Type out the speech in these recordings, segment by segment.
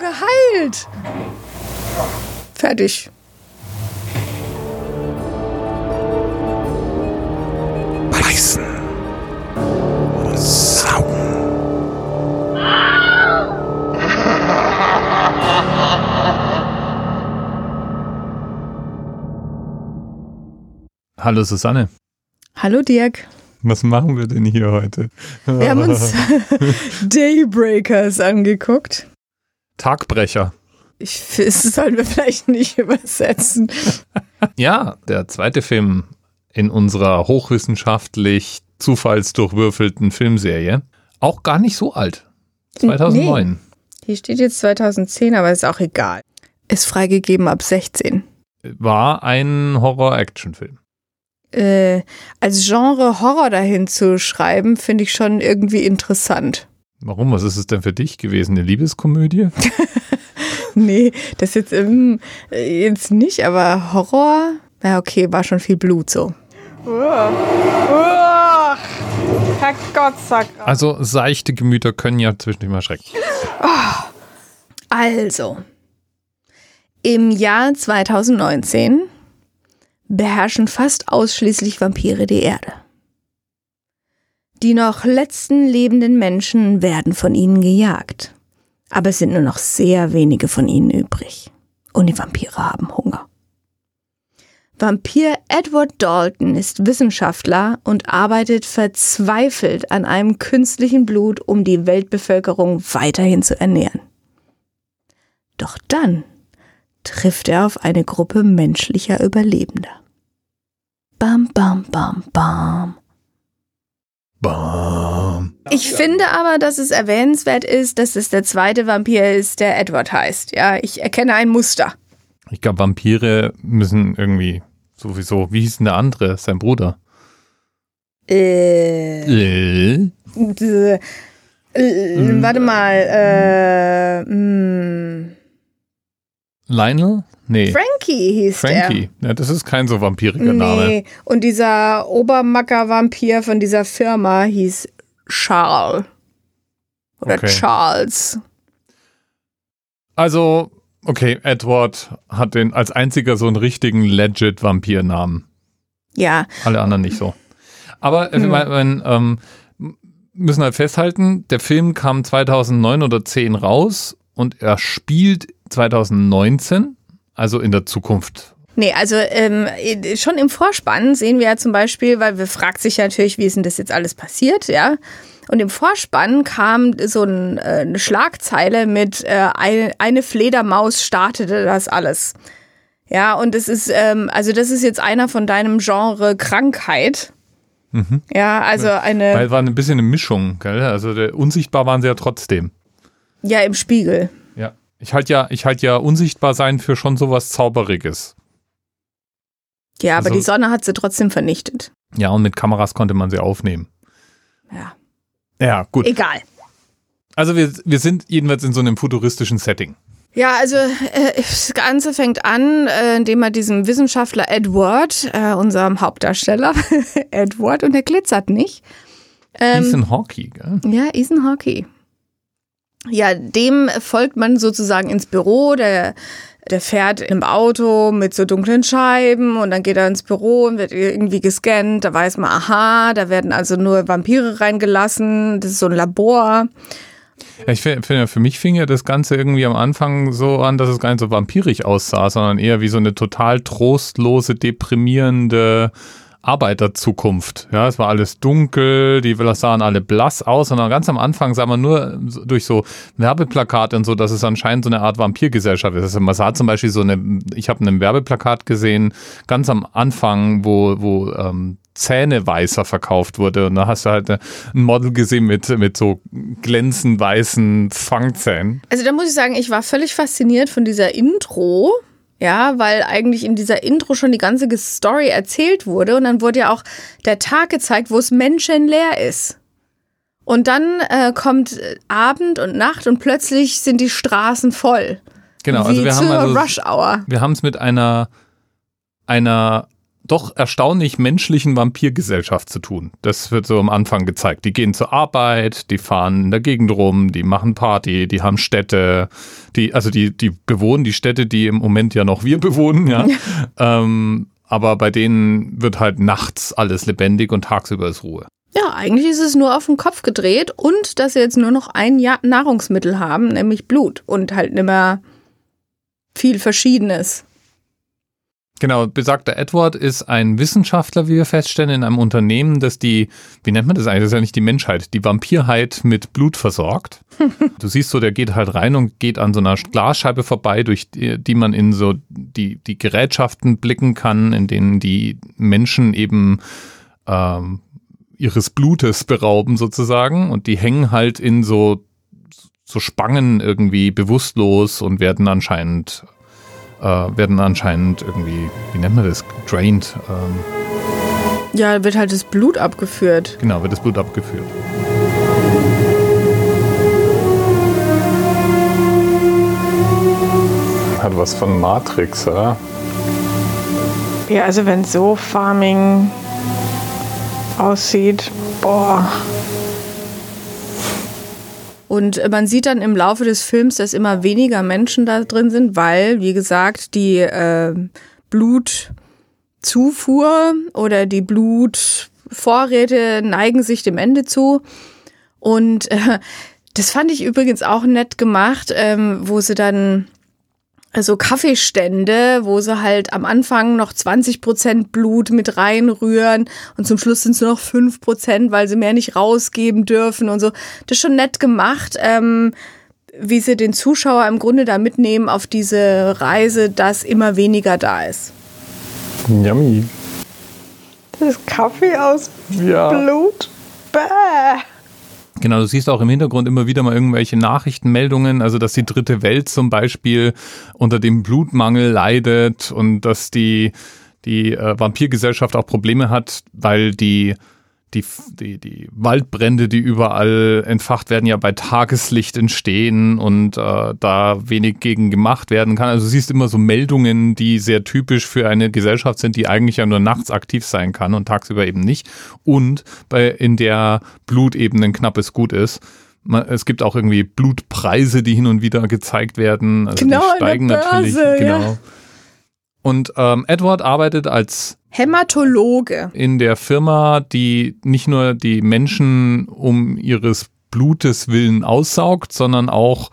geheilt. Fertig. Beißen. Und saugen. Hallo Susanne. Hallo Dirk. Was machen wir denn hier heute? Wir haben uns Daybreakers angeguckt. Tagbrecher. Ich, das sollen wir vielleicht nicht übersetzen. Ja, der zweite Film in unserer hochwissenschaftlich zufallsdurchwürfelten Filmserie. Auch gar nicht so alt. 2009. Nee. Hier steht jetzt 2010, aber ist auch egal. Ist freigegeben ab 16. War ein Horror-Action-Film. Äh, als Genre Horror dahin zu schreiben, finde ich schon irgendwie interessant. Warum? Was ist es denn für dich gewesen? Eine Liebeskomödie? nee, das jetzt, ähm, jetzt nicht, aber Horror? Na okay, war schon viel Blut so. Herrgott, sag Also seichte Gemüter können ja zwischendurch mal schrecken. Also, im Jahr 2019 beherrschen fast ausschließlich Vampire die Erde. Die noch letzten lebenden Menschen werden von ihnen gejagt. Aber es sind nur noch sehr wenige von ihnen übrig. Und die Vampire haben Hunger. Vampir Edward Dalton ist Wissenschaftler und arbeitet verzweifelt an einem künstlichen Blut, um die Weltbevölkerung weiterhin zu ernähren. Doch dann trifft er auf eine Gruppe menschlicher Überlebender. Bam, bam, bam, bam. Bam. Ich finde aber, dass es erwähnenswert ist, dass es der zweite Vampir ist, der Edward heißt. Ja, ich erkenne ein Muster. Ich glaube, Vampire müssen irgendwie sowieso. Wie hieß denn der andere? Sein Bruder. Äh. Äh? äh, äh warte mal. Äh, mh. Lionel? Nee. Frankie hieß Frankie. der. Ja, das ist kein so vampiriger Name. Nee, und dieser Obermacker-Vampir von dieser Firma hieß Charles. Oder Okay. Charles. Also, okay, Edward hat den als einziger so einen richtigen legit Vampirnamen. Ja, Alle anderen nicht so. Aber äh, Hm. wir mein, ähm, müssen halt festhalten, der Film kam 2009 oder 10 raus und er spielt 2019, also in der Zukunft. Nee, also ähm, schon im Vorspann sehen wir ja zum Beispiel, weil wir fragt sich ja natürlich, wie ist denn das jetzt alles passiert, ja? Und im Vorspann kam so ein, äh, eine Schlagzeile mit äh, eine, eine Fledermaus startete das alles. Ja, und es ist, ähm, also das ist jetzt einer von deinem Genre Krankheit. Ja, also eine, Weil war ein bisschen eine Mischung, gell? Also unsichtbar waren sie ja trotzdem. ja, im Spiegel. Ich halte ja, ich halte ja unsichtbar sein für schon sowas Zauberiges. Ja, aber Also- die Sonne hat sie trotzdem vernichtet. Ja, und mit Kameras konnte man sie aufnehmen. Ja, Ja, gut. egal. Also wir, wir sind jedenfalls in so einem futuristischen Setting. Ja, also äh, das Ganze fängt an, äh, indem er diesem Wissenschaftler Edward, äh, unserem Hauptdarsteller, Edward, und der glitzert nicht. Ähm, Ethan Hawkey, gell? ja, Ethan Hawkey. Ja, dem folgt man sozusagen ins Büro, der, der fährt im Auto mit so dunklen Scheiben und dann geht er ins Büro und wird irgendwie gescannt. Da weiß man, aha, da werden also nur Vampire reingelassen. Das ist so ein Labor. Ich finde, find, für mich fing ja das Ganze irgendwie am Anfang so an, dass es gar nicht so vampirig aussah, sondern eher wie so eine total trostlose, deprimierende Arbeiterzukunft. Ja, es war alles dunkel, die sahen alle blass aus, und dann ganz am Anfang sah man nur durch so Werbeplakate und so, dass es anscheinend so eine Art Vampirgesellschaft ist. Also man sah zum Beispiel so eine, ich habe ein Werbeplakat gesehen, ganz am Anfang, wo, wo ähm, Zähneweißer verkauft wurde. Und da hast du halt äh, ein Model gesehen mit, mit so glänzend weißen Fangzähnen. Also da muss ich sagen, ich war völlig fasziniert von dieser Intro. Ja, weil eigentlich in dieser Intro schon die ganze Story erzählt wurde und dann wurde ja auch der Tag gezeigt, wo es menschenleer ist. Und dann äh, kommt äh, Abend und Nacht und plötzlich sind die Straßen voll. Genau, Wie also wir haben also, Rush Hour. wir haben es mit einer, einer doch erstaunlich menschlichen Vampirgesellschaft zu tun. Das wird so am Anfang gezeigt. Die gehen zur Arbeit, die fahren in der Gegend rum, die machen Party, die haben Städte, die, also die, die bewohnen die Städte, die im Moment ja noch wir bewohnen, ja. ähm, aber bei denen wird halt nachts alles lebendig und tagsüber ist Ruhe. Ja, eigentlich ist es nur auf den Kopf gedreht und dass sie jetzt nur noch ein Jahr Nahrungsmittel haben, nämlich Blut und halt nicht mehr viel Verschiedenes. Genau, besagter Edward ist ein Wissenschaftler, wie wir feststellen, in einem Unternehmen, das die, wie nennt man das eigentlich? Das ist ja nicht die Menschheit, die Vampirheit mit Blut versorgt. du siehst so, der geht halt rein und geht an so einer Glasscheibe vorbei, durch die, die man in so die, die Gerätschaften blicken kann, in denen die Menschen eben ähm, ihres Blutes berauben sozusagen und die hängen halt in so so Spangen irgendwie bewusstlos und werden anscheinend äh, werden anscheinend irgendwie, wie nennt man das, drained. Ähm, ja, wird halt das Blut abgeführt. Genau, wird das Blut abgeführt. Hat was von Matrix, oder? Ja, also wenn so Farming aussieht, boah. Und man sieht dann im Laufe des Films, dass immer weniger Menschen da drin sind, weil, wie gesagt, die äh, Blutzufuhr oder die Blutvorräte neigen sich dem Ende zu. Und äh, das fand ich übrigens auch nett gemacht, ähm, wo sie dann so Kaffeestände, wo sie halt am Anfang noch 20 Prozent Blut mit reinrühren und zum Schluss sind es nur noch 5 Prozent, weil sie mehr nicht rausgeben dürfen und so. Das ist schon nett gemacht, ähm, wie sie den Zuschauer im Grunde da mitnehmen auf diese Reise, dass immer weniger da ist. Yummy. Das ist Kaffee aus ja. Blut. Bäh. Genau, du siehst auch im Hintergrund immer wieder mal irgendwelche Nachrichtenmeldungen, also dass die dritte Welt zum Beispiel unter dem Blutmangel leidet und dass die, die äh, Vampirgesellschaft auch Probleme hat, weil die die, die, die Waldbrände, die überall entfacht werden, ja bei Tageslicht entstehen und äh, da wenig gegen gemacht werden kann. Also du siehst immer so Meldungen, die sehr typisch für eine Gesellschaft sind, die eigentlich ja nur nachts aktiv sein kann und tagsüber eben nicht. Und bei, in der Blut eben ein knappes Gut ist. Man, es gibt auch irgendwie Blutpreise, die hin und wieder gezeigt werden. Also genau, die steigen Börse, natürlich. Genau. Ja. Und ähm, Edward arbeitet als Hämatologe. In der Firma, die nicht nur die Menschen um ihres Blutes willen aussaugt, sondern auch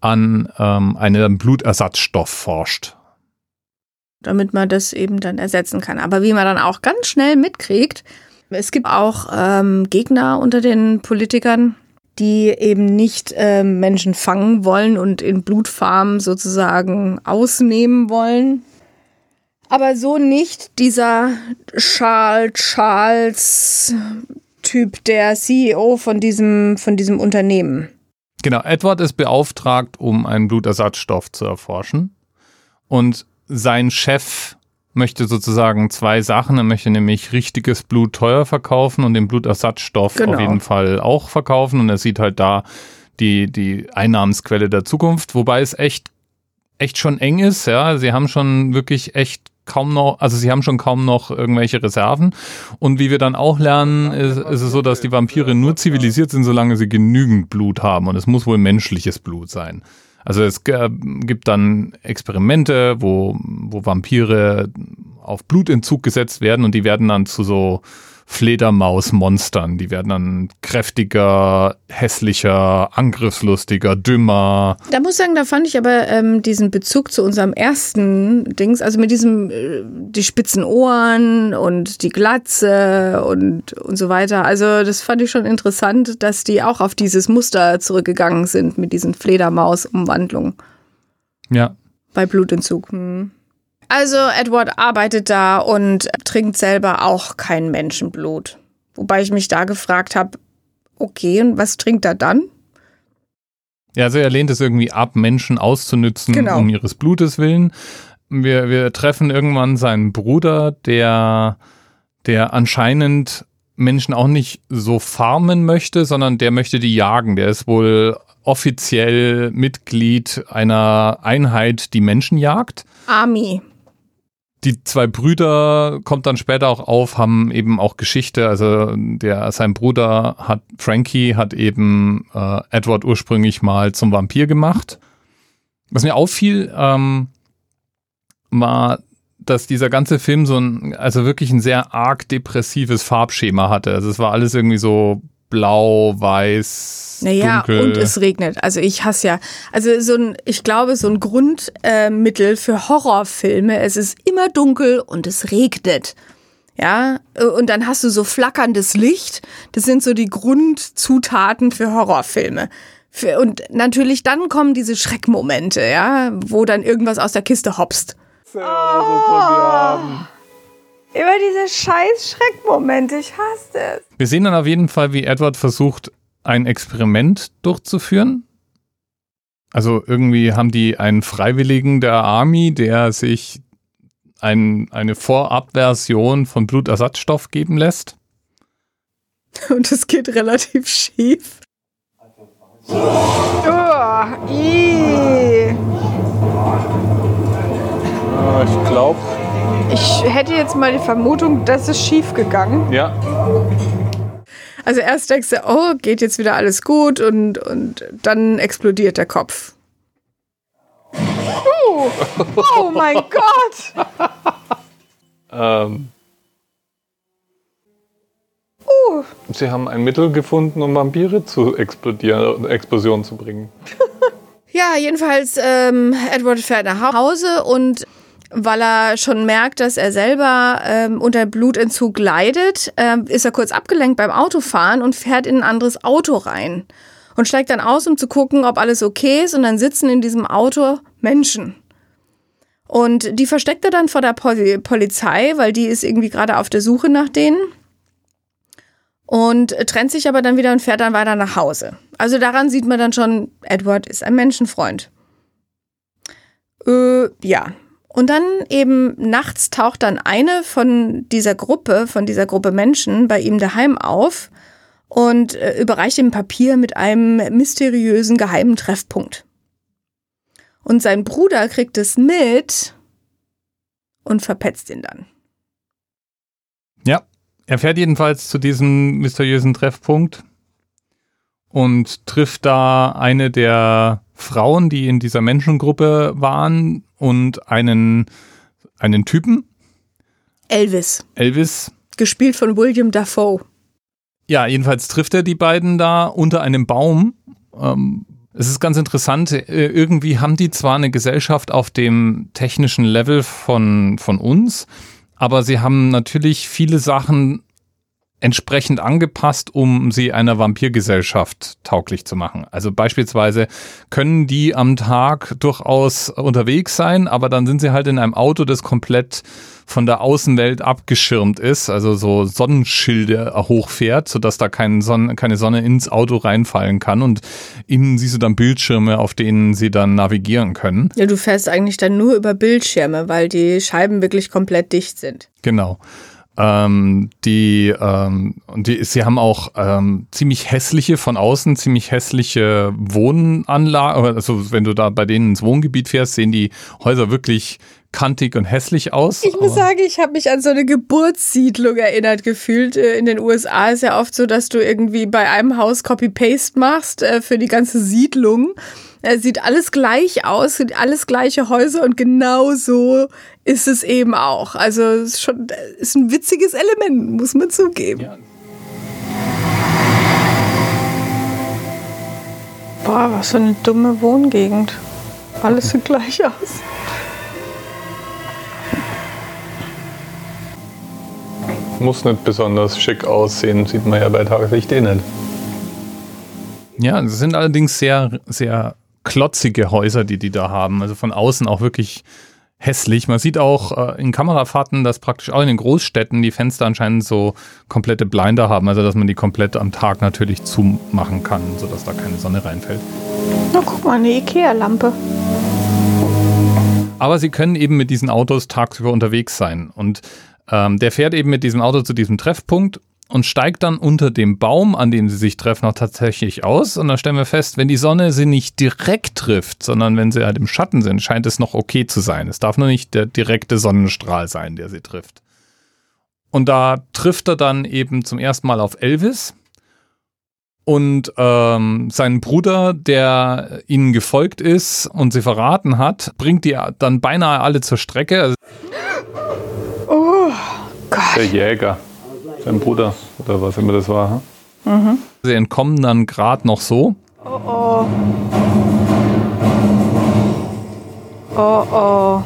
an ähm, einem Blutersatzstoff forscht. Damit man das eben dann ersetzen kann. Aber wie man dann auch ganz schnell mitkriegt, es gibt auch ähm, Gegner unter den Politikern, die eben nicht äh, Menschen fangen wollen und in Blutfarmen sozusagen ausnehmen wollen, aber so nicht dieser Charles Charles Typ, der CEO von diesem, von diesem Unternehmen. Genau, Edward ist beauftragt, um einen Blutersatzstoff zu erforschen. Und sein Chef möchte sozusagen zwei Sachen. Er möchte nämlich richtiges Blut teuer verkaufen und den Blutersatzstoff genau. auf jeden Fall auch verkaufen. Und er sieht halt da die, die Einnahmensquelle der Zukunft, wobei es echt, echt schon eng ist. Ja, sie haben schon wirklich echt kaum noch, also sie haben schon kaum noch irgendwelche Reserven. Und wie wir dann auch lernen, ist, ist es so, dass die Vampire nur zivilisiert sind, solange sie genügend Blut haben. Und es muss wohl menschliches Blut sein. Also es gibt dann Experimente, wo, wo Vampire auf Blutentzug gesetzt werden und die werden dann zu so Fledermausmonstern. Die werden dann kräftiger, hässlicher, angriffslustiger, dümmer. Da muss ich sagen, da fand ich aber ähm, diesen Bezug zu unserem ersten Dings, also mit diesem, äh, die spitzen Ohren und die Glatze und, und so weiter. Also das fand ich schon interessant, dass die auch auf dieses Muster zurückgegangen sind mit diesen Fledermaus-Umwandlungen. Ja. Bei Blutentzug. Hm. Also Edward arbeitet da und trinkt selber auch kein Menschenblut. Wobei ich mich da gefragt habe, okay, und was trinkt er dann? Ja, also er lehnt es irgendwie ab, Menschen auszunützen genau. um ihres Blutes willen. Wir, wir treffen irgendwann seinen Bruder, der, der anscheinend Menschen auch nicht so farmen möchte, sondern der möchte die jagen. Der ist wohl offiziell Mitglied einer Einheit, die Menschen jagt. Army die zwei Brüder kommt dann später auch auf, haben eben auch Geschichte. Also der sein Bruder hat Frankie hat eben äh, Edward ursprünglich mal zum Vampir gemacht. Was mir auffiel, ähm, war, dass dieser ganze Film so ein, also wirklich ein sehr arg depressives Farbschema hatte. Also es war alles irgendwie so blau, weiß, Naja, dunkel. und es regnet. Also ich hasse ja, also so ein, ich glaube, so ein Grundmittel für Horrorfilme, es ist immer dunkel und es regnet. Ja, und dann hast du so flackerndes Licht. Das sind so die Grundzutaten für Horrorfilme. Für, und natürlich dann kommen diese Schreckmomente, ja, wo dann irgendwas aus der Kiste hopst. Immer diese scheiß Schreckmomente, ich hasse es. Wir sehen dann auf jeden Fall, wie Edward versucht, ein Experiment durchzuführen. Also irgendwie haben die einen Freiwilligen der Army, der sich ein, eine Vorabversion von Blutersatzstoff geben lässt. Und es geht relativ schief. Oh, ih. ich glaube, Ich hätte jetzt mal die Vermutung, das ist schief gegangen. ja. Also erst denkst du, oh, geht jetzt wieder alles gut und, und dann explodiert der Kopf. Uh, oh mein Gott! Ähm, Uh, sie haben ein Mittel gefunden, um Vampire zu explodieren, Explosion zu bringen. Ja, jedenfalls, ähm, Edward fährt nach Hause und weil er schon merkt, dass er selber ähm, unter Blutentzug leidet, ähm, ist er kurz abgelenkt beim Autofahren und fährt in ein anderes Auto rein. Und steigt dann aus, um zu gucken, ob alles okay ist. Und dann sitzen in diesem Auto Menschen. Und die versteckt er dann vor der Poli Polizei, weil die ist irgendwie gerade auf der Suche nach denen. Und trennt sich aber dann wieder und fährt dann weiter nach Hause. Also daran sieht man dann schon, Edward ist ein Menschenfreund. Äh, ja. Und dann eben nachts taucht dann eine von dieser Gruppe, von dieser Gruppe Menschen bei ihm daheim auf und äh, überreicht ihm Papier mit einem mysteriösen geheimen Treffpunkt. Und sein Bruder kriegt es mit und verpetzt ihn dann. Ja, er fährt jedenfalls zu diesem mysteriösen Treffpunkt und trifft da eine der Frauen, die in dieser Menschengruppe waren und einen, einen Typen, Elvis, Elvis. gespielt von William Dafoe. Ja, jedenfalls trifft er die beiden da unter einem Baum. Ähm, es ist ganz interessant, äh, irgendwie haben die zwar eine Gesellschaft auf dem technischen Level von, von uns, aber sie haben natürlich viele Sachen entsprechend angepasst, um sie einer Vampirgesellschaft tauglich zu machen. Also beispielsweise können die am Tag durchaus unterwegs sein, aber dann sind sie halt in einem Auto, das komplett von der Außenwelt abgeschirmt ist, also so Sonnenschilde hochfährt, sodass da kein Sonne, keine Sonne ins Auto reinfallen kann und innen siehst du dann Bildschirme, auf denen sie dann navigieren können. Ja, du fährst eigentlich dann nur über Bildschirme, weil die Scheiben wirklich komplett dicht sind. Genau. Ähm, die, ähm, und die, sie haben auch ähm, ziemlich hässliche, von außen ziemlich hässliche Wohnanlagen. Also wenn du da bei denen ins Wohngebiet fährst, sehen die Häuser wirklich kantig und hässlich aus. Ich muss sagen, ich habe mich an so eine Geburtssiedlung erinnert gefühlt. Äh, In den USA ist ja oft so, dass du irgendwie bei einem Haus Copy-Paste machst äh, für die ganze Siedlung. Es sieht alles gleich aus, sind alles gleiche Häuser und genau so ist es eben auch. Also es ist schon ist ein witziges Element, muss man zugeben. Ja. Boah, was für eine dumme Wohngegend. Alles sieht gleich aus. Muss nicht besonders schick aussehen, sieht man ja bei Tageslicht eh nicht. Ja, es sind allerdings sehr, sehr klotzige Häuser, die die da haben. Also von außen auch wirklich hässlich. Man sieht auch äh, in Kamerafahrten, dass praktisch auch in den Großstädten die Fenster anscheinend so komplette Blinder haben. Also dass man die komplett am Tag natürlich zumachen kann, sodass da keine Sonne reinfällt. Na, guck mal, eine Ikea-Lampe. Aber sie können eben mit diesen Autos tagsüber unterwegs sein. Und ähm, der fährt eben mit diesem Auto zu diesem Treffpunkt und steigt dann unter dem Baum, an dem sie sich treffen, auch tatsächlich aus. Und dann stellen wir fest, wenn die Sonne sie nicht direkt trifft, sondern wenn sie halt im Schatten sind, scheint es noch okay zu sein. Es darf nur nicht der direkte Sonnenstrahl sein, der sie trifft. Und da trifft er dann eben zum ersten Mal auf Elvis und ähm, seinen Bruder, der ihnen gefolgt ist und sie verraten hat, bringt die dann beinahe alle zur Strecke. Also Oh Gott. der Jäger, sein Bruder oder was immer das war. hm? Sie entkommen dann gerade noch so. Oh oh. Oh oh.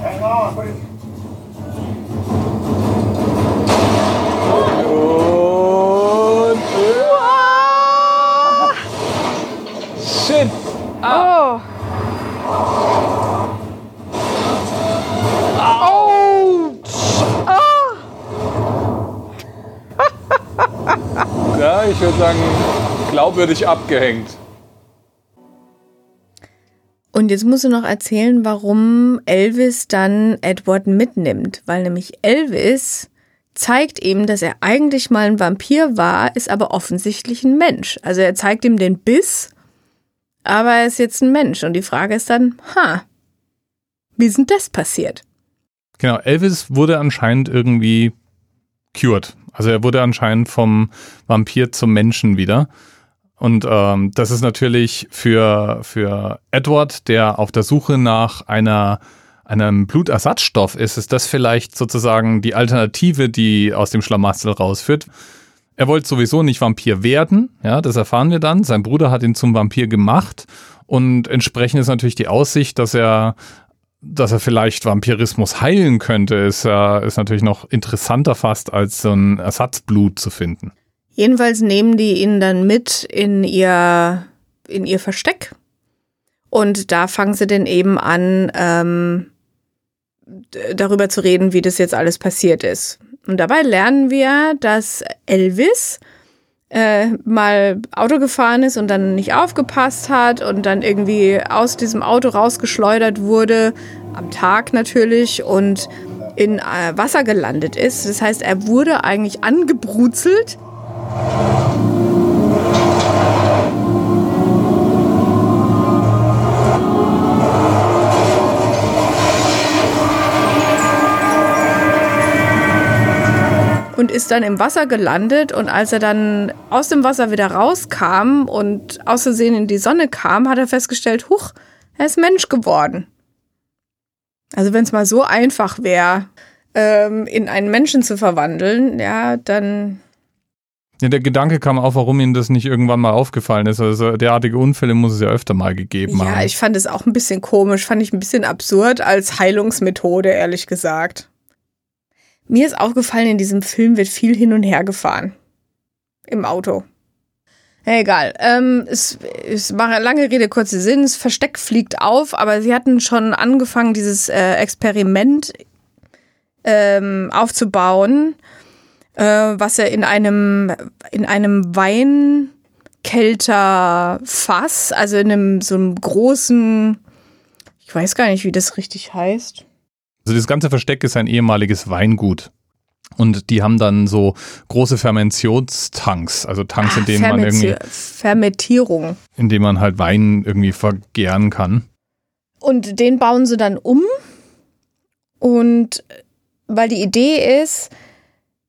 Shit! Oh. Ja, ich würde sagen, glaubwürdig abgehängt. Und jetzt musst du noch erzählen, warum Elvis dann Edward mitnimmt. Weil nämlich Elvis zeigt ihm, dass er eigentlich mal ein Vampir war, ist aber offensichtlich ein Mensch. Also er zeigt ihm den Biss, aber er ist jetzt ein Mensch. Und die Frage ist dann, ha, wie ist denn das passiert? Genau, Elvis wurde anscheinend irgendwie cured. Also er wurde anscheinend vom Vampir zum Menschen wieder. Und ähm, das ist natürlich für, für Edward, der auf der Suche nach einer, einem Blutersatzstoff ist, ist das vielleicht sozusagen die Alternative, die aus dem Schlamassel rausführt. Er wollte sowieso nicht Vampir werden, ja, das erfahren wir dann. Sein Bruder hat ihn zum Vampir gemacht und entsprechend ist natürlich die Aussicht, dass er dass er vielleicht Vampirismus heilen könnte, ist, äh, ist natürlich noch interessanter fast, als so ein Ersatzblut zu finden. Jedenfalls nehmen die ihn dann mit in ihr, in ihr Versteck. Und da fangen sie dann eben an, ähm, darüber zu reden, wie das jetzt alles passiert ist. Und dabei lernen wir, dass Elvis äh, mal Auto gefahren ist und dann nicht aufgepasst hat und dann irgendwie aus diesem Auto rausgeschleudert wurde, am Tag natürlich, und in äh, Wasser gelandet ist. Das heißt, er wurde eigentlich angebrutzelt und ist dann im Wasser gelandet und als er dann aus dem Wasser wieder rauskam und aus Versehen in die Sonne kam, hat er festgestellt, huch, er ist Mensch geworden. Also wenn es mal so einfach wäre, ähm, in einen Menschen zu verwandeln, ja, dann Ja, der Gedanke kam auf, warum ihm das nicht irgendwann mal aufgefallen ist. Also derartige Unfälle muss es ja öfter mal gegeben Ja, haben. ich fand es auch ein bisschen komisch, fand ich ein bisschen absurd als Heilungsmethode, ehrlich gesagt. Mir ist aufgefallen, in diesem Film wird viel hin und her gefahren. Im Auto. Egal. Ähm, es, es mache lange Rede, kurzer Sinn. Das Versteck fliegt auf, aber sie hatten schon angefangen, dieses äh, Experiment ähm, aufzubauen, äh, was er in einem, in einem Weinkälterfass, also in einem so einem großen, ich weiß gar nicht, wie das richtig heißt. Also das ganze Versteck ist ein ehemaliges Weingut. Und die haben dann so große Fermentationstanks, also Tanks, in denen man Fermenti- irgendwie, Fermentierung. in denen man halt Wein irgendwie vergären kann. Und den bauen sie dann um. Und weil die Idee ist,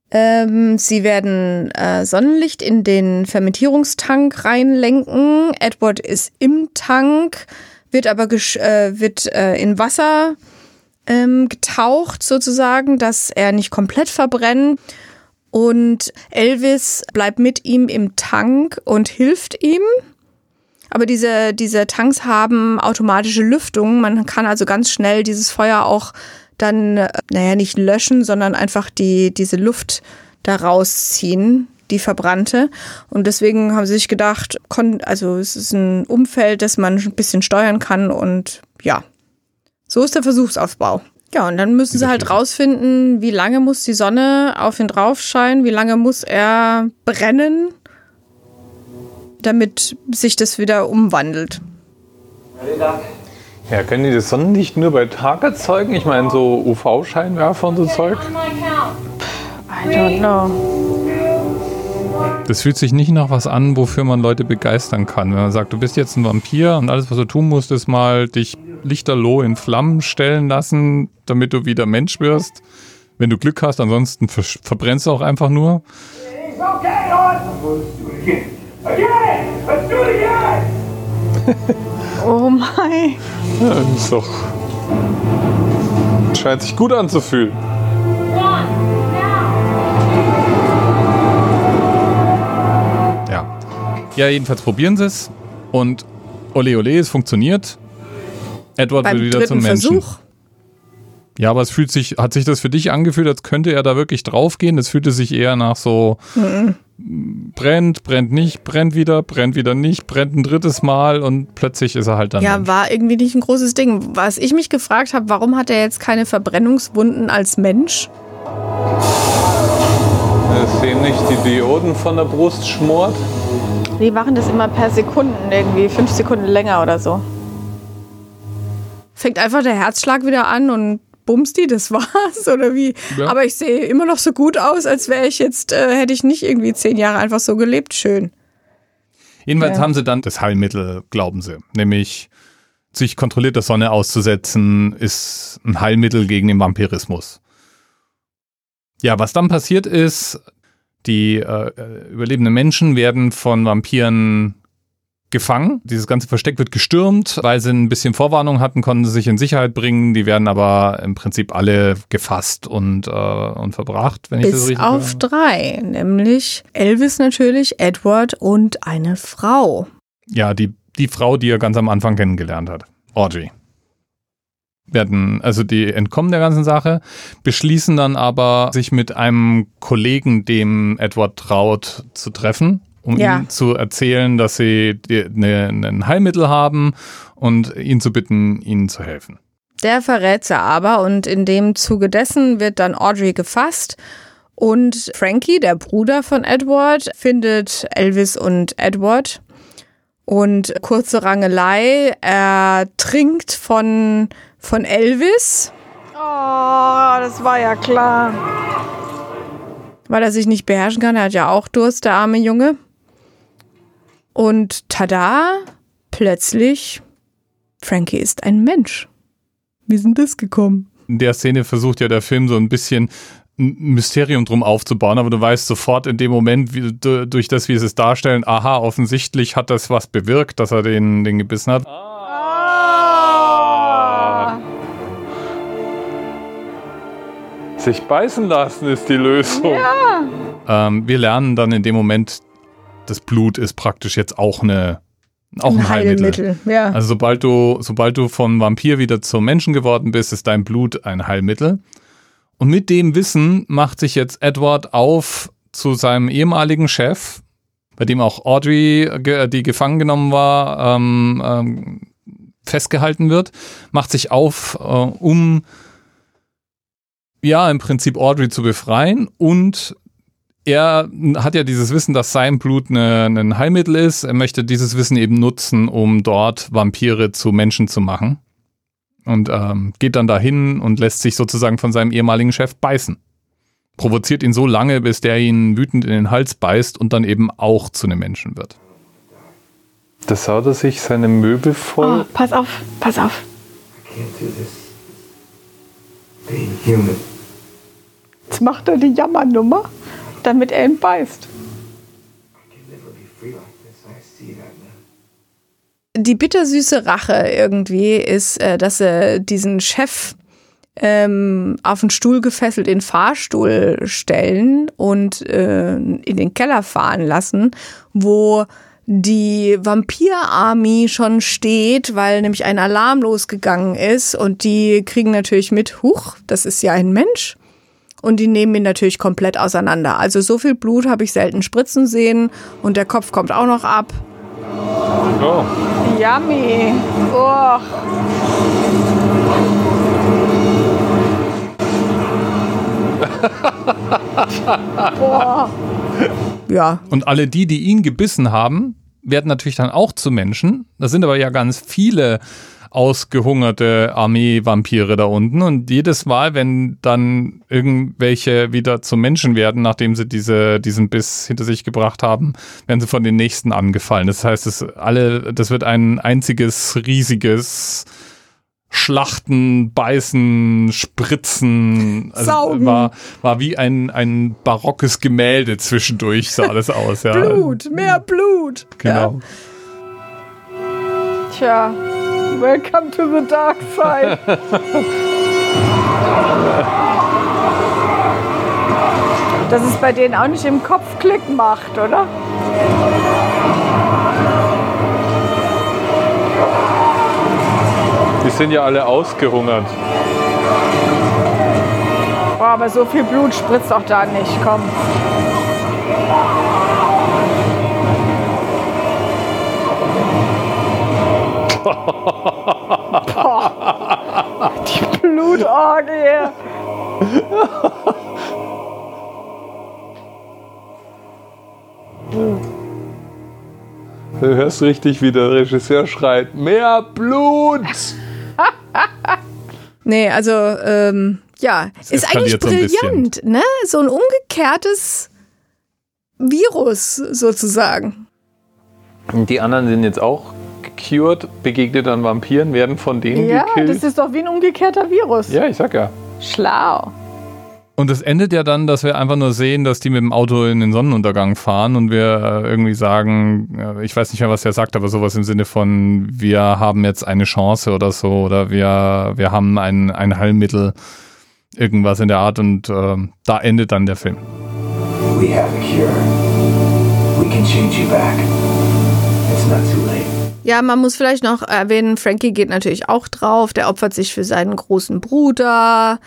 ähm, sie werden äh, Sonnenlicht in den Fermentierungstank reinlenken. Edward ist im Tank, wird aber gesch äh, wird äh, in Wasser ähm, getaucht sozusagen, dass er nicht komplett verbrennt. Und Elvis bleibt mit ihm im Tank und hilft ihm. Aber diese, diese Tanks haben automatische Lüftung. Man kann also ganz schnell dieses Feuer auch dann, äh, naja, nicht löschen, sondern einfach die, diese Luft da rausziehen, die verbrannte. Und deswegen haben sie sich gedacht, also es ist ein Umfeld, das man ein bisschen steuern kann und ja, so ist der Versuchsaufbau. Ja, und dann müssen sie halt rausfinden, wie lange muss die Sonne auf ihn drauf scheinen, wie lange muss er brennen, damit sich das wieder umwandelt. Ja, können die das Sonnenlicht nur bei Tag erzeugen? Ich meine, so UV-Scheinwerfer und so Zeug. I don't know. Das fühlt sich nicht nach was an, wofür man Leute begeistern kann. Wenn man sagt, du bist jetzt ein Vampir und alles, was du tun musst, ist mal dich lichterloh in Flammen stellen lassen, damit du wieder Mensch wirst. Wenn du Glück hast, ansonsten ver verbrennst du auch einfach nur. Oh mein. Ja, ist doch. Scheint sich gut anzufühlen. Ja. Ja, jedenfalls probieren sie es. Und ole ole, es funktioniert. Edward Beim will wieder zum Menschen. Versuch. Ja, aber es fühlt sich, hat sich das für dich angefühlt, als könnte er da wirklich draufgehen? Das fühlte sich eher nach so brennt, brennt nicht, brennt wieder, brennt wieder nicht, brennt ein drittes Mal und plötzlich ist er halt dann. Ja, Mensch. war irgendwie nicht ein großes Ding. Was ich mich gefragt habe, warum hat er jetzt keine Verbrennungswunden als Mensch? Dass ihm nicht die Dioden von der Brust schmort. Die machen das immer per Sekunden, irgendwie fünf Sekunden länger oder so. Fängt einfach der Herzschlag wieder an und bumst die, das war's oder wie? Ja. Aber ich sehe immer noch so gut aus, als wäre ich jetzt, äh, hätte ich nicht irgendwie zehn Jahre einfach so gelebt. Schön. Jedenfalls Ja. haben sie dann das Heilmittel, glauben sie. Nämlich sich kontrolliert der Sonne auszusetzen, ist ein Heilmittel gegen den Vampirismus. Ja, was dann passiert ist, die äh, äh, überlebenden Menschen werden von Vampiren gefangen. Dieses ganze Versteck wird gestürmt, weil sie ein bisschen Vorwarnung hatten, konnten sie sich in Sicherheit bringen. Die werden aber im Prinzip alle gefasst und, äh, und verbracht, wenn ich das Bis richtig auf drei, nämlich Elvis natürlich, Edward und eine Frau. Ja, die, die Frau, die er ganz am Anfang kennengelernt hat. Audrey. Werden, also die entkommen der ganzen Sache, beschließen dann aber, sich mit einem Kollegen, dem Edward traut, zu treffen, um Ja. ihm zu erzählen, dass sie ne, ein Heilmittel haben und ihn zu bitten, ihnen zu helfen. Der verrät sie aber und in dem Zuge dessen wird dann Audrey gefasst und Frankie, der Bruder von Edward, findet Elvis und Edward und kurze Rangelei. Er trinkt von, von Elvis. Oh, das war ja klar. Weil er sich nicht beherrschen kann. Er hat ja auch Durst, der arme Junge. Und tada, plötzlich, Frankie ist ein Mensch. Wie sind das gekommen? In der Szene versucht ja der Film so ein bisschen ein Mysterium drum aufzubauen, aber du weißt sofort in dem Moment, wie, du- durch das, wie sie es darstellen, aha, offensichtlich hat das was bewirkt, dass er den, den gebissen hat. Sich beißen lassen ist die Lösung. Ähm, wir lernen dann in dem Moment, das Blut ist praktisch jetzt auch eine auch ein, Heilmittel. Ja. Also sobald du, sobald du vom Vampir wieder zum Menschen geworden bist, ist dein Blut ein Heilmittel. Und mit dem Wissen macht sich jetzt Edward auf zu seinem ehemaligen Chef, bei dem auch Audrey, ge- die gefangen genommen war, ähm, ähm, festgehalten wird, macht sich auf, äh, um ja im Prinzip Audrey zu befreien und er hat ja dieses Wissen, dass sein Blut eine, ein Heilmittel ist. Er möchte dieses Wissen eben nutzen, um dort Vampire zu Menschen zu machen. Und ähm, geht dann dahin und lässt sich sozusagen von seinem ehemaligen Chef beißen. Provoziert ihn so lange, bis der ihn wütend in den Hals beißt und dann eben auch zu einem Menschen wird. Da saut er sich seine Möbel voll. Oh, pass auf, pass auf. Jetzt macht er die Jammernummer, damit er ihn beißt. Die bittersüße Rache irgendwie ist, äh, dass sie diesen Chef ähm, auf den Stuhl gefesselt in den Fahrstuhl stellen und äh, in den Keller fahren lassen, wo die Vampir-Army schon steht, weil nämlich ein Alarm losgegangen ist und die kriegen natürlich mit, huch, das ist ja ein Mensch. Und die nehmen ihn natürlich komplett auseinander. Also so viel Blut habe ich selten spritzen sehen und der Kopf kommt auch noch ab. Oh. Yummy. Oh. Boah. Ja, Und alle die, die ihn gebissen haben, werden natürlich dann auch zu Menschen. Das sind aber ja ganz viele ausgehungerte Armee-Vampire da unten. Und jedes Mal, wenn dann irgendwelche wieder zu Menschen werden, nachdem sie diese, diesen Biss hinter sich gebracht haben, werden sie von den nächsten angefallen. Das heißt, es alle, das wird ein einziges riesiges Schlachten, Beißen, Spritzen. Also Saugen. War, war wie ein, ein barockes Gemälde zwischendurch, sah das aus. Ja. Blut, mehr Blut. Genau. Ja. Tja, welcome to the dark side. Dass es bei denen auch nicht im Kopf Klick macht, oder? Die sind ja alle ausgehungert. Boah, aber so viel Blut spritzt auch da nicht. Komm. Boah. Die Blutorgie. Du hörst richtig, wie der Regisseur schreit, mehr Blut! Nee, also, ähm, ja, ist eigentlich eskaliert so brillant, ne? So ein umgekehrtes Virus sozusagen. Die anderen sind jetzt auch gecured, begegnet an Vampiren, werden von denen Ja, gekillt. das ist doch wie ein umgekehrter Virus. ja, ich sag ja. Schlau. Und es endet ja dann, dass wir einfach nur sehen, dass die mit dem Auto in den Sonnenuntergang fahren und wir äh, irgendwie sagen, äh, ich weiß nicht mehr, was er sagt, aber sowas im Sinne von, wir haben jetzt eine Chance oder so oder wir, wir haben ein, ein Heilmittel, irgendwas in der Art und ähm, da endet dann der Film. We have a cure. We can change you back. It's not too late. Ja, man muss vielleicht noch erwähnen, Frankie geht natürlich auch drauf. Der opfert sich für seinen großen Bruder.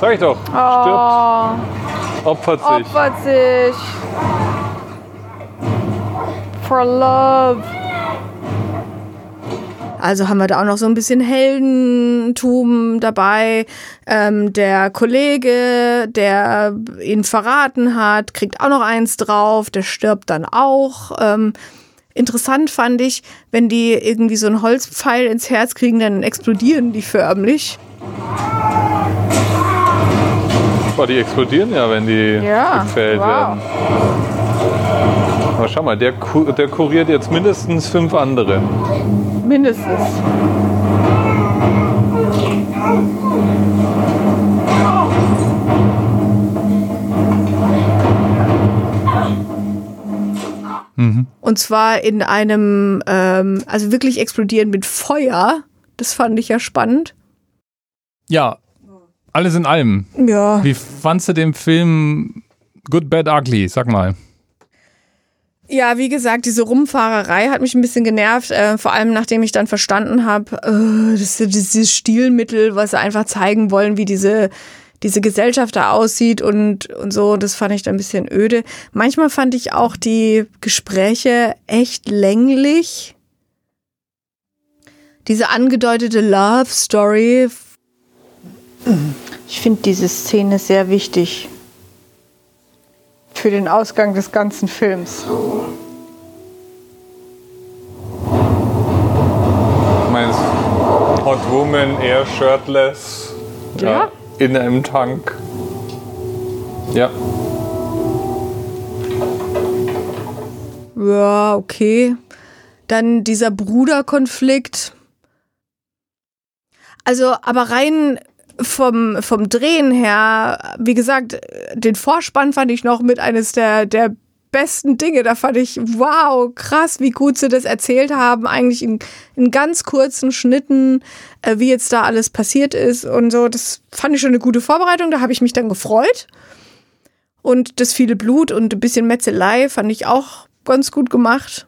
Sag ich doch, Oh, stirbt, opfert sich. opfert sich. For love. Also haben wir da auch noch so ein bisschen Heldentum dabei. Ähm, der Kollege, der ihn verraten hat, kriegt auch noch eins drauf. Der stirbt dann auch. Ähm, interessant fand ich, wenn die irgendwie so einen Holzpfeil ins Herz kriegen, dann explodieren die förmlich. Boah, die explodieren ja, wenn die Ja, gefällt wow. werden. Aber schau mal, der, ku- der kuriert jetzt mindestens fünf andere. Mindestens. Und zwar in einem, ähm, also wirklich explodieren mit Feuer. Das fand ich ja spannend. Ja, alles in allem. Ja. Wie fandst du den Film Good, Bad, Ugly? Sag mal. Ja, wie gesagt, diese Rumfahrerei hat mich ein bisschen genervt, äh, vor allem nachdem ich dann verstanden habe, äh, das ist dieses Stilmittel, was sie einfach zeigen wollen, wie diese, diese Gesellschaft da aussieht und, und so, das fand ich dann ein bisschen öde. Manchmal fand ich auch die Gespräche echt länglich. Diese angedeutete Love Story. Ich finde diese Szene sehr wichtig für den Ausgang des ganzen Films. Meinst Hot Woman, Air Shirtless. Ja. in einem Tank. Ja. Ja, okay. Dann dieser Bruderkonflikt. Also, aber rein vom, vom Drehen her, wie gesagt, den Vorspann fand ich noch mit eines der, der besten Dinge. Da fand ich, wow, krass, wie gut sie das erzählt haben. Eigentlich in, in ganz kurzen Schnitten, äh, wie jetzt da alles passiert ist und so. Das fand ich schon eine gute Vorbereitung. Da habe ich mich dann gefreut. Und das viele Blut und ein bisschen Metzelei fand ich auch ganz gut gemacht.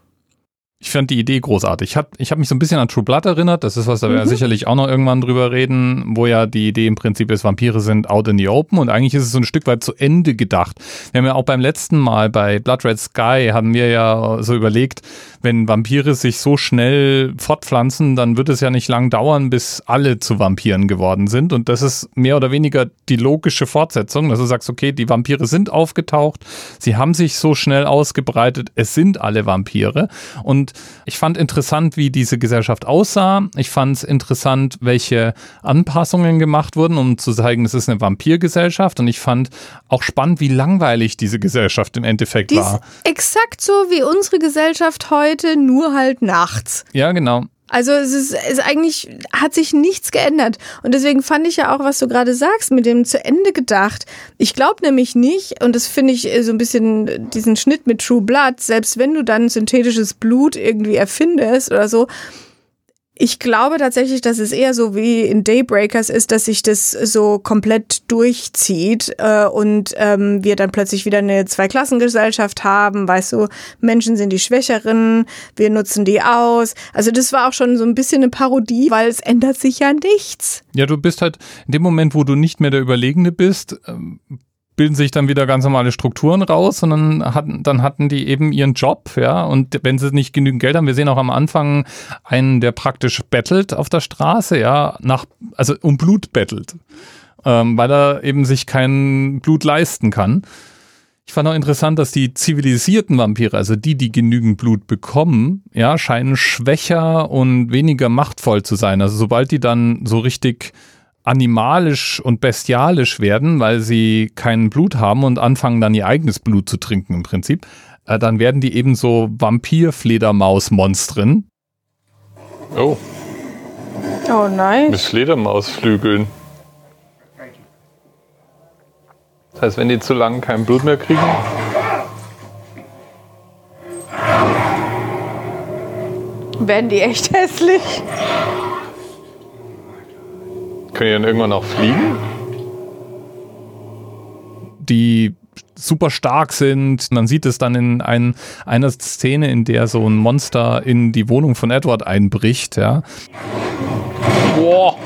Ich fand die Idee großartig. Ich habe ich hab mich so ein bisschen an True Blood erinnert. Das ist was, da werden wir sicherlich auch noch irgendwann drüber reden, wo ja die Idee im Prinzip ist, Vampire sind out in the open und eigentlich ist es so ein Stück weit zu Ende gedacht. Wir haben ja auch beim letzten Mal bei Blood Red Sky haben wir ja so überlegt, wenn Vampire sich so schnell fortpflanzen, dann wird es ja nicht lang dauern, bis alle zu Vampiren geworden sind. Und das ist mehr oder weniger die logische Fortsetzung, dass du sagst, okay, die Vampire sind aufgetaucht, sie haben sich so schnell ausgebreitet, es sind alle Vampire. Und ich fand interessant, wie diese Gesellschaft aussah. Ich fand es interessant, welche Anpassungen gemacht wurden, um zu zeigen, es ist eine Vampirgesellschaft. Und ich fand auch spannend, wie langweilig diese Gesellschaft im Endeffekt Die war. ist exakt so wie unsere Gesellschaft heute, nur halt nachts. Ja, genau. Also es ist, es ist eigentlich, hat sich nichts geändert. Und deswegen fand ich ja auch, was du gerade sagst, mit dem zu Ende gedacht. Ich glaube nämlich nicht, und das finde ich äh, so ein bisschen diesen Schnitt mit True Blood, selbst wenn du dann synthetisches Blut irgendwie erfindest oder so, ich glaube tatsächlich, dass es eher so wie in Daybreakers ist, dass sich das so komplett durchzieht äh, und ähm, wir dann plötzlich wieder eine Zweiklassengesellschaft haben. Weißt du, Menschen sind die Schwächeren, wir nutzen die aus. Also das war auch schon so ein bisschen eine Parodie, weil es ändert sich ja nichts. Ja, du bist halt in dem Moment, wo du nicht mehr der Überlegene bist, ähm, bilden sich dann wieder ganz normale Strukturen raus, sondern hatten, dann hatten die eben ihren Job, ja, und wenn sie nicht genügend Geld haben, wir sehen auch am Anfang einen, der praktisch bettelt auf der Straße, ja, nach, also um Blut bettelt, ähm, weil er eben sich kein Blut leisten kann. Ich fand auch interessant, dass die zivilisierten Vampire, also die, die genügend Blut bekommen, ja, scheinen schwächer und weniger machtvoll zu sein. Also sobald die dann so richtig animalisch und bestialisch werden, weil sie kein Blut haben und anfangen dann ihr eigenes Blut zu trinken im Prinzip, äh, dann werden die eben so Vampir-Fledermaus-Monstren. Oh, Oh nein. mit Fledermausflügeln. Das heißt, wenn die zu lange kein Blut mehr kriegen, Werden die echt hässlich? Können die dann irgendwann auch fliegen? Die super stark sind. Man sieht es dann in ein, einer Szene, in der so ein Monster in die Wohnung von Edward einbricht, ja. Boah.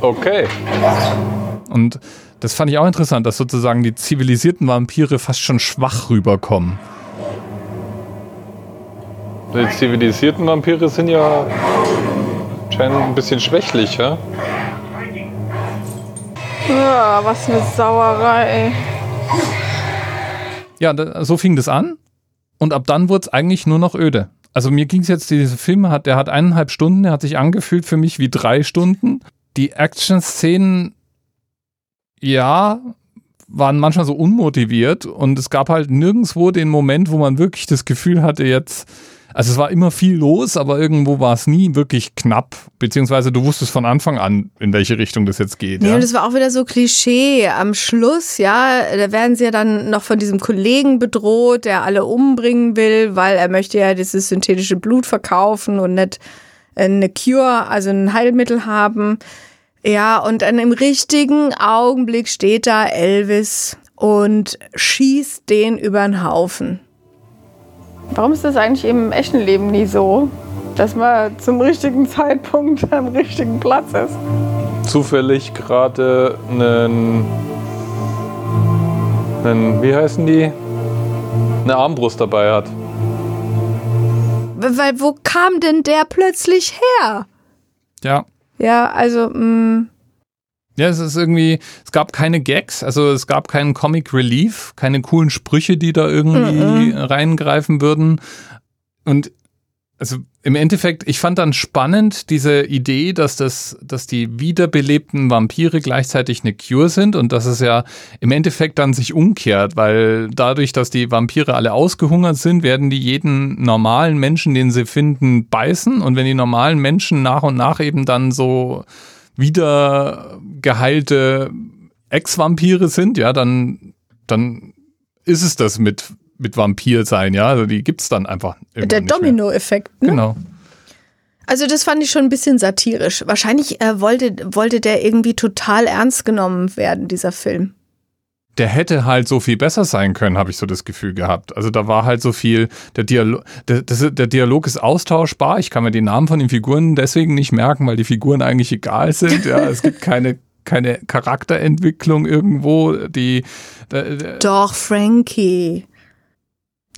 Okay. Und das fand ich auch interessant, dass sozusagen die zivilisierten Vampire fast schon schwach rüberkommen. Die zivilisierten Vampire sind ja scheinen ein bisschen schwächlich, ja? Ja, was eine Sauerei. Ja, so fing das an. Und ab dann wurde es eigentlich nur noch öde. Also mir ging es jetzt, dieser Film hat, der hat eineinhalb Stunden, der hat sich angefühlt für mich wie drei Stunden. Die Action-Szenen, ja, waren manchmal so unmotiviert und es gab halt nirgendwo den Moment, wo man wirklich das Gefühl hatte, jetzt, also es war immer viel los, aber irgendwo war es nie wirklich knapp, beziehungsweise du wusstest von Anfang an, in welche Richtung das jetzt geht. Nee, ja? und das war auch wieder so Klischee. Am Schluss, ja, da werden sie ja dann noch von diesem Kollegen bedroht, der alle umbringen will, weil er möchte ja dieses synthetische Blut verkaufen und nicht eine Cure, also ein Heilmittel haben. Ja, und dann im richtigen Augenblick steht da Elvis und schießt den über den Haufen. Warum ist das eigentlich im echten Leben nie so, dass man zum richtigen Zeitpunkt am richtigen Platz ist? zufällig gerade einen, einen, wie heißen die? Eine Armbrust dabei hat. Weil wo kam denn der plötzlich her? Ja. Ja, also, mm, mh, Ja, es ist irgendwie, es gab keine Gags, also es gab keinen Comic Relief, keine coolen Sprüche, die da irgendwie reingreifen würden. Und also im Endeffekt, ich fand dann spannend diese Idee, dass das, dass die wiederbelebten Vampire gleichzeitig eine Cure sind und dass es ja im Endeffekt dann sich umkehrt, weil dadurch, dass die Vampire alle ausgehungert sind, werden die jeden normalen Menschen, den sie finden, beißen und wenn die normalen Menschen nach und nach eben dann so wieder geheilte Ex-Vampire sind, ja, dann, dann ist es das mit, mit Vampir sein, ja. Also die gibt's dann einfach. der. Domino-Effekt. Ne? Genau. Also das fand ich schon ein bisschen satirisch. Wahrscheinlich äh, wollte, wollte der irgendwie total ernst genommen werden, dieser Film. Der hätte halt so viel besser sein können, habe ich so das Gefühl gehabt. Also da war halt so viel, der Dialog, der, der Dialog ist austauschbar. Ich kann mir die Namen von den Figuren deswegen nicht merken, weil die Figuren eigentlich egal sind. Ja, es gibt keine keine Charakterentwicklung irgendwo, die Doch, Frankie.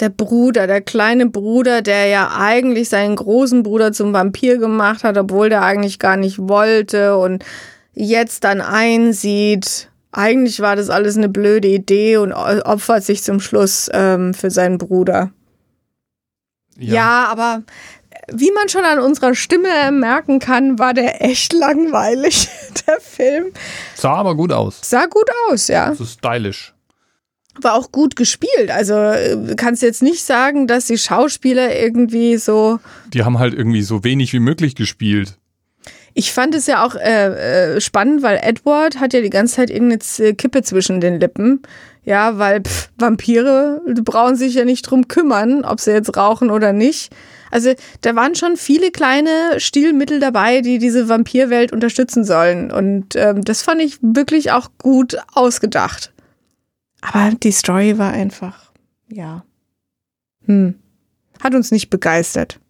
Der Bruder, der kleine Bruder, der ja eigentlich seinen großen Bruder zum Vampir gemacht hat, obwohl der eigentlich gar nicht wollte und jetzt dann einsieht, eigentlich war das alles eine blöde Idee und opfert sich zum Schluss ähm, für seinen Bruder. Ja. aber wie man schon an unserer Stimme merken kann, war der echt langweilig, der Film. Sah aber gut aus. Sah gut aus, ja. So stylisch. War auch gut gespielt. Also äh, kannst jetzt nicht sagen, dass die Schauspieler irgendwie so. Die haben halt irgendwie so wenig wie möglich gespielt. Ich fand es ja auch äh, äh, spannend, weil Edward hat ja die ganze Zeit irgendeine Z- Kippe zwischen den Lippen. Ja, weil pff, Vampire brauchen sich ja nicht drum kümmern, ob sie jetzt rauchen oder nicht. Also da waren schon viele kleine Stilmittel dabei, die diese Vampirwelt unterstützen sollen. Und ähm, das fand ich wirklich auch gut ausgedacht. Aber die Story war einfach, ja. Hm. Hat uns nicht begeistert.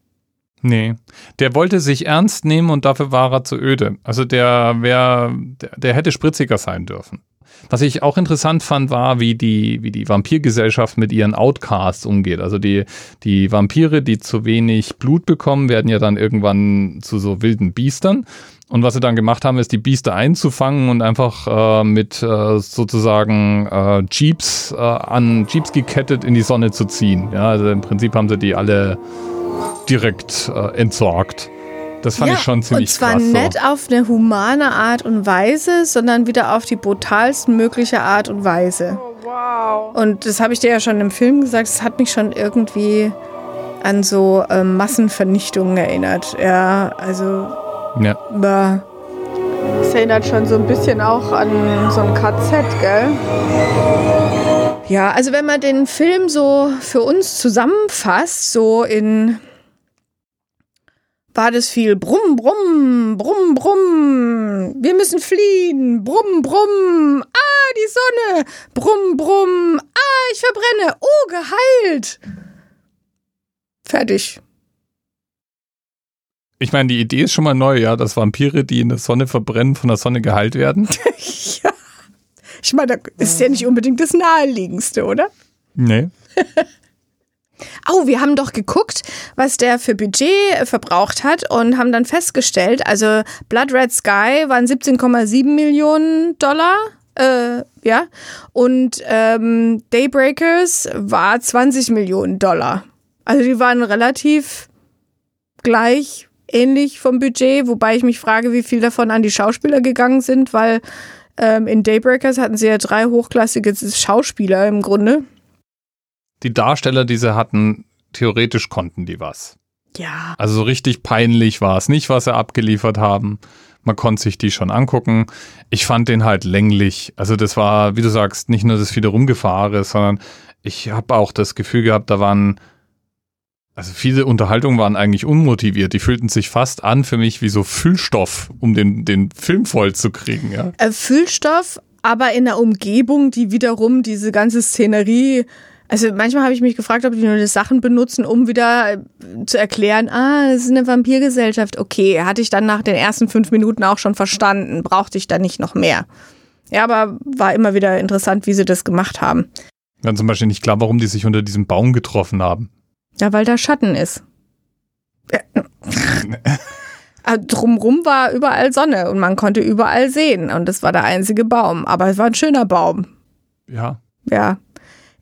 Nee. Der wollte sich ernst nehmen und dafür war er zu öde. Also der wär, der, der hätte spritziger sein dürfen. Was ich auch interessant fand, war, wie die, wie die Vampirgesellschaft mit ihren Outcasts umgeht. Also die, die Vampire, die zu wenig Blut bekommen, werden ja dann irgendwann zu so wilden Biestern. Und was sie dann gemacht haben, ist die Biester einzufangen und einfach äh, mit äh, sozusagen äh, Jeeps äh, an Jeeps gekettet in die Sonne zu ziehen. Ja, also im Prinzip haben sie die alle direkt äh, entsorgt. Das fand ich schon ziemlich Und zwar krass. nicht so. auf eine humane Art und Weise, sondern wieder auf die brutalst mögliche Art und Weise. Wow. Und das habe ich dir ja schon im Film gesagt, es hat mich schon irgendwie an so ähm, Massenvernichtungen erinnert. Ja, also Ja. bah. Es erinnert schon so ein bisschen auch an so ein KZ, gell? Ja, also wenn man den Film so für uns zusammenfasst, so in war das viel Brumm, Brumm, Brumm, Brumm. Wir müssen fliehen. Brumm, Brumm. Ah, die Sonne. Brumm, Brumm. Ah, ich verbrenne. Oh, geheilt. Fertig. Ich meine, die Idee ist schon mal neu, ja, dass Vampire, die in der Sonne verbrennen, von der Sonne geheilt werden. ja. Ich meine, das ist ja nicht unbedingt das Naheliegendste, oder? Nee. Oh, wir haben doch geguckt, was der für Budget verbraucht hat und haben dann festgestellt, also Blood Red Sky waren 17,7 Millionen Dollar. Äh, ja. Und ähm, Daybreakers war 20 Millionen Dollar. Also die waren relativ gleich ähnlich vom Budget, wobei ich mich frage, wie viel davon an die Schauspieler gegangen sind, weil ähm, in Daybreakers hatten sie ja drei hochklassige Schauspieler im Grunde. Die Darsteller, die sie hatten, theoretisch konnten die was. Ja. Also so richtig peinlich war es nicht, was sie abgeliefert haben. Man konnte sich die schon angucken. Ich fand den halt länglich. Also das war, wie du sagst, nicht nur das wieder rumgefahren, sondern ich habe auch das Gefühl gehabt, da waren, also viele Unterhaltungen waren eigentlich unmotiviert. Die fühlten sich fast an für mich wie so Füllstoff, um den, den Film voll zu kriegen, ja. äh, Füllstoff, aber in einer Umgebung, die wiederum diese ganze Szenerie. Also manchmal habe ich mich gefragt, ob die nur Sachen benutzen, um wieder äh, zu erklären, ah, das ist eine Vampirgesellschaft. Okay, hatte ich dann nach den ersten fünf Minuten auch schon verstanden, brauchte ich dann nicht noch mehr. Ja, aber war immer wieder interessant, wie sie das gemacht haben. Dann zum Beispiel nicht klar, warum die sich unter diesem Baum getroffen haben. Ja, weil da Schatten ist. Äh, Drumrum war überall Sonne und man konnte überall sehen und das war der einzige Baum. Aber es war ein schöner Baum. Ja, Ja.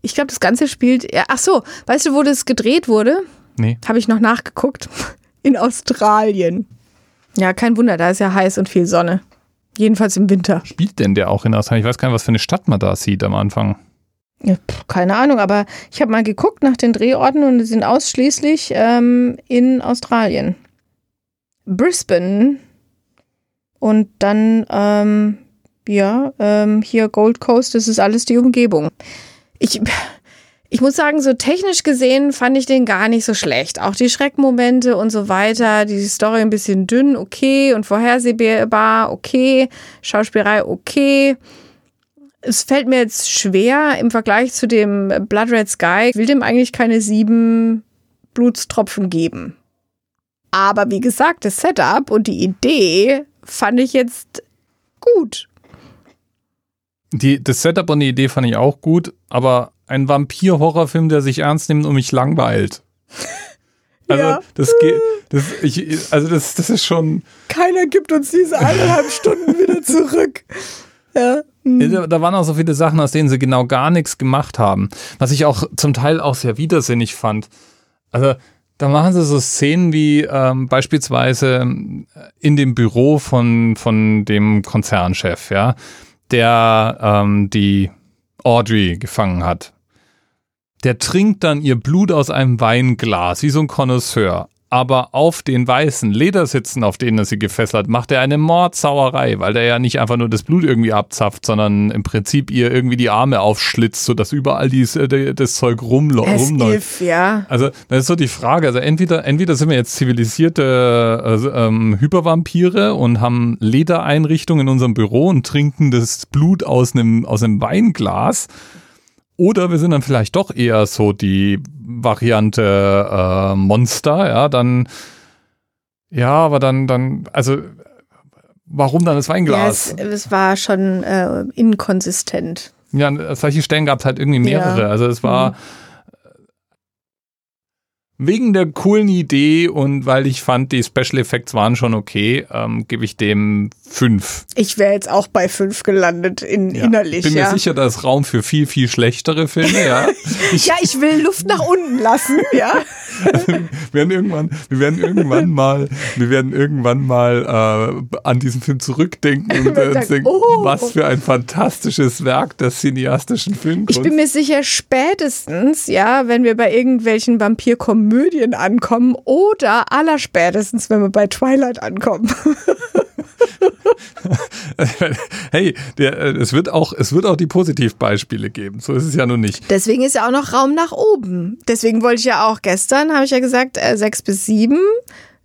Ich glaube, das Ganze spielt. Ja, ach so, weißt du, wo das gedreht wurde? nee. Habe ich noch nachgeguckt. In Australien. Ja, kein Wunder, da ist ja heiß und viel Sonne. Jedenfalls im Winter. Spielt denn der auch in Australien? Ich weiß gar nicht, was für eine Stadt man da sieht am Anfang. Ja, pff, keine Ahnung, aber ich habe mal geguckt nach den Drehorten und die sind ausschließlich ähm, in Australien. Brisbane und dann, ähm, ja, ähm, hier Gold Coast, das ist alles die Umgebung. Ich, ich muss sagen, so technisch gesehen fand ich den gar nicht so schlecht. Auch die Schreckmomente und so weiter, die Story ein bisschen dünn, okay, und vorhersehbar, okay, Schauspielerei, okay es fällt mir jetzt schwer im Vergleich zu dem Blood Red Sky. Ich will dem eigentlich keine sieben Blutstropfen geben. Aber wie gesagt, das Setup und die Idee fand ich jetzt gut. Die, das Setup und die Idee fand ich auch gut, aber ein Vampir-Horrorfilm, der sich ernst nimmt und mich langweilt. Also, Ja. das geht, das, ich, also das, das ist schon, Keiner gibt uns diese eineinhalb Stunden wieder zurück. Ja. Da, da waren auch so viele Sachen, aus denen sie genau gar nichts gemacht haben. Was ich auch zum Teil auch sehr widersinnig fand. Also, Da machen sie so Szenen wie ähm, beispielsweise in dem Büro von, von dem Konzernchef, ja, der ähm, die Audrey gefangen hat. Der trinkt dann ihr Blut aus einem Weinglas, wie so ein Connoisseur aber auf den weißen Ledersitzen, auf denen er sie gefesselt, macht er eine Mordsauerei, weil der ja nicht einfach nur das Blut irgendwie abzapft, sondern im Prinzip ihr irgendwie die Arme aufschlitzt, sodass überall dies, äh, das Zeug rumläuft. Ja. Also, das ist so die Frage. Also, entweder, entweder sind wir jetzt zivilisierte äh, ähm, Hypervampire und haben Ledereinrichtungen in unserem Büro und trinken das Blut aus einem, aus einem Weinglas. Oder wir sind dann vielleicht doch eher so die Variante äh, Monster, ja, dann ja, aber dann, dann, also warum dann das Weinglas? Ja, es, es war schon äh, inkonsistent. Ja, solche Stellen gab es halt irgendwie mehrere. Ja. Also es war, mhm wegen der coolen Idee und weil ich fand, die Special Effects waren schon okay, ähm, gebe ich dem fünf. Ich wäre jetzt auch bei fünf gelandet in, ja. innerlich. Bin ja. mir sicher, da ist Raum für viel, viel schlechtere Filme, ja. Ich, ja, ich will Luft nach unten lassen, ja. Also, wir werden irgendwann, wir werden irgendwann mal, wir werden irgendwann mal äh, an diesen Film zurückdenken und äh, denken, oh. was für ein fantastisches Werk des cineastischen Filmkunst. Ich bin mir sicher, spätestens, ja, wenn wir bei irgendwelchen Vampirkomödien Komödien ankommen oder allerspätestens, wenn wir bei Twilight ankommen. hey, der, äh, es, wird auch, es wird auch die Positivbeispiele geben. So ist es ja nun nicht. Deswegen ist ja auch noch Raum nach oben. Deswegen wollte ich ja auch gestern, habe ich ja gesagt, äh, sechs bis sieben,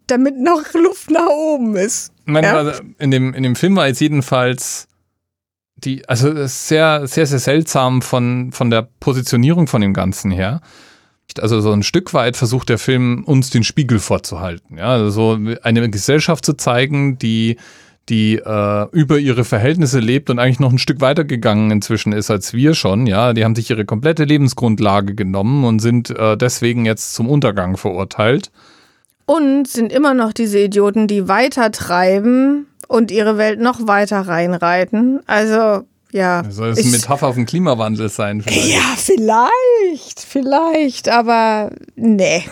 damit noch Luft nach oben ist. Meine, ja? also in, dem, in dem Film war jetzt jedenfalls die, also sehr, sehr, sehr seltsam von, von der Positionierung von dem Ganzen her. Also so ein Stück weit versucht der Film uns den Spiegel vorzuhalten. Ja, also so eine Gesellschaft zu zeigen, die die äh, über ihre Verhältnisse lebt und eigentlich noch ein Stück weiter gegangen inzwischen ist als wir schon. Ja, die haben sich ihre komplette Lebensgrundlage genommen und sind äh, deswegen jetzt zum Untergang verurteilt. Und sind immer noch diese Idioten, die weiter treiben und ihre Welt noch weiter reinreiten. Also ja. Soll das eine Metapher auf den Klimawandel sein? Vielleicht? Ja, vielleicht, vielleicht, aber nee.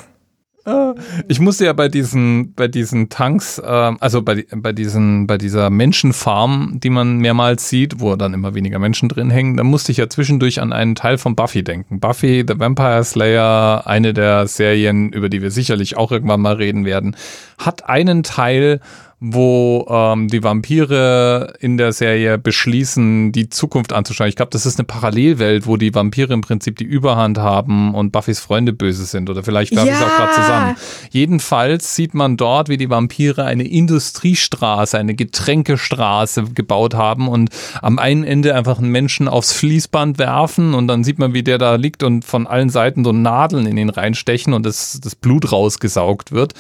Ich musste ja bei diesen, bei diesen Tanks, äh, also bei, bei, diesen, bei dieser Menschenfarm, die man mehrmals sieht, wo dann immer weniger Menschen drin hängen, da musste ich ja zwischendurch an einen Teil von Buffy denken. Buffy, The Vampire Slayer, eine der Serien, über die wir sicherlich auch irgendwann mal reden werden, hat einen Teil, wo ähm, die Vampire in der Serie beschließen, die Zukunft anzuschauen. Ich glaube, das ist eine Parallelwelt, wo die Vampire im Prinzip die Überhand haben und Buffys Freunde böse sind. Oder vielleicht werfe ja. es auch gerade zusammen. Jedenfalls sieht man dort, wie die Vampire eine Industriestraße, eine Getränkestraße gebaut haben und am einen Ende einfach einen Menschen aufs Fließband werfen und dann sieht man, wie der da liegt und von allen Seiten so Nadeln in ihn reinstechen und das, das Blut rausgesaugt wird.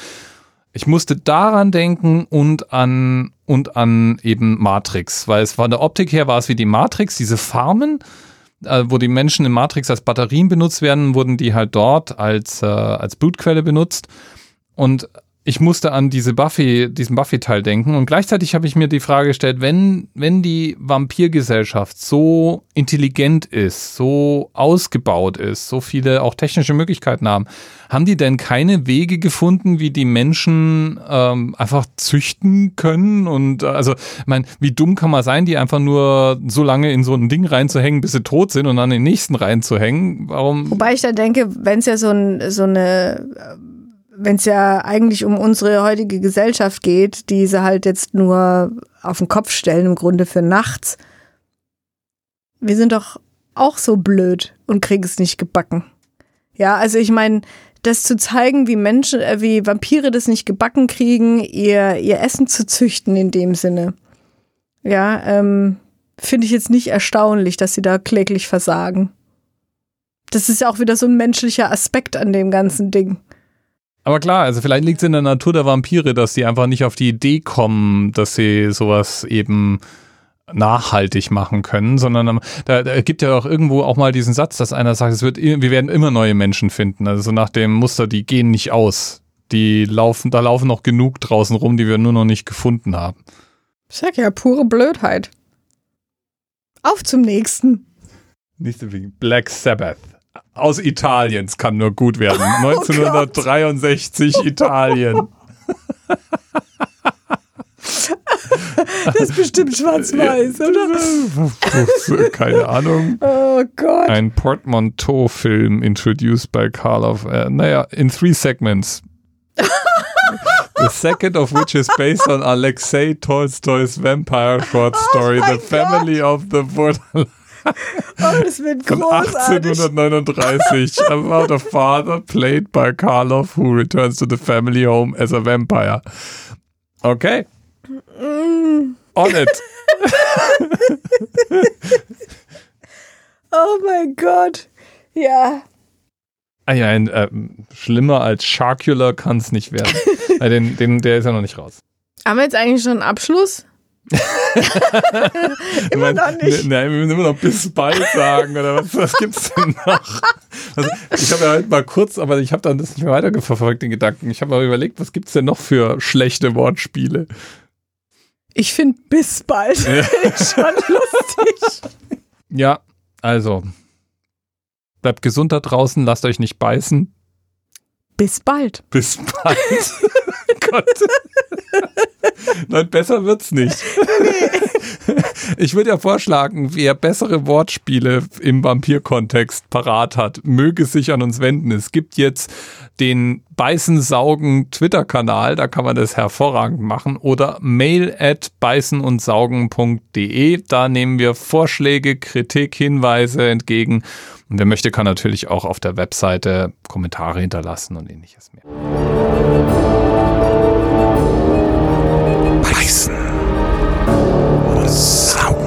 Ich musste daran denken und an und an eben Matrix, weil es von der Optik her war es wie die Matrix, diese Farmen, äh, wo die Menschen in Matrix als Batterien benutzt werden, wurden die halt dort als, äh, als Blutquelle benutzt. Und ich musste an diese Buffy, diesen Buffy-Teil denken und gleichzeitig habe ich mir die Frage gestellt, wenn, wenn die Vampirgesellschaft so intelligent ist, so ausgebaut ist, so viele auch technische Möglichkeiten haben, haben die denn keine Wege gefunden, wie die Menschen ähm, einfach züchten können? Und äh, also, ich meine, wie dumm kann man sein, die einfach nur so lange in so ein Ding reinzuhängen, bis sie tot sind und dann den nächsten reinzuhängen? Warum? Wobei ich da denke, wenn es ja so, ein, so eine wenn es ja eigentlich um unsere heutige Gesellschaft geht, die sie halt jetzt nur auf den Kopf stellen, im Grunde für nachts. Wir sind doch auch so blöd und kriegen es nicht gebacken. Ja, also ich meine, das zu zeigen, wie Menschen, äh, wie Vampire das nicht gebacken kriegen, ihr, ihr Essen zu züchten in dem Sinne. Ja, ähm, finde ich jetzt nicht erstaunlich, dass sie da kläglich versagen. Das ist ja auch wieder so ein menschlicher Aspekt an dem ganzen Ding. Aber klar, also vielleicht liegt es in der Natur der Vampire, dass sie einfach nicht auf die Idee kommen, dass sie sowas eben nachhaltig machen können, sondern da, da gibt ja auch irgendwo auch mal diesen Satz, dass einer sagt, es wird, wir werden immer neue Menschen finden. Also so nach dem Muster, die gehen nicht aus. Die laufen, da laufen noch genug draußen rum, die wir nur noch nicht gefunden haben. Ich sag ja, pure Blödheit. Auf zum nächsten. Nächste Wegen. Black Sabbath. Aus Italien. Es kann nur gut werden. 1963 Italien. Das ist bestimmt schwarz-weiß, oder? Keine Ahnung. Oh Gott. Ein Portmanteau-Film introduced by Karloff. Äh, naja, in three segments. The second of which is based on Alexei Tolstoy's vampire short story, The Family of the Borderline. Oh, das wird Von großartig. 1839 about a father played by Karloff who returns to the family home as a vampire. Okay. On it. Oh mein Gott. Ja. Ah ja, ein, äh, schlimmer als Sharkular kann es nicht werden. äh, den, den, der ist ja noch nicht raus. Haben wir jetzt eigentlich schon einen Abschluss? Immer noch nicht. Nein, wir müssen immer noch bis bald sagen oder was, was gibt's denn noch? Also, ich habe ja halt mal kurz, aber ich habe dann das nicht mehr weiterverfolgt, den Gedanken. Ich habe mal überlegt, was gibt's denn noch für schlechte Wortspiele? Ich finde bis bald Ja. schon lustig. Ja, also. Bleibt gesund da draußen, lasst euch nicht beißen. Bis bald. Bis bald. Gott. Nein, besser wird's nicht. Ich würde ja vorschlagen, wer bessere Wortspiele im Vampir-Kontext parat hat, möge sich an uns wenden. Es gibt jetzt den Beißen-Saugen-Twitter-Kanal, da kann man das hervorragend machen. Oder mail at beißenundsaugen.de. Da nehmen wir Vorschläge, Kritik, Hinweise entgegen. Und wer möchte, kann natürlich auch auf der Webseite Kommentare hinterlassen und ähnliches mehr. Beißen und Saugen.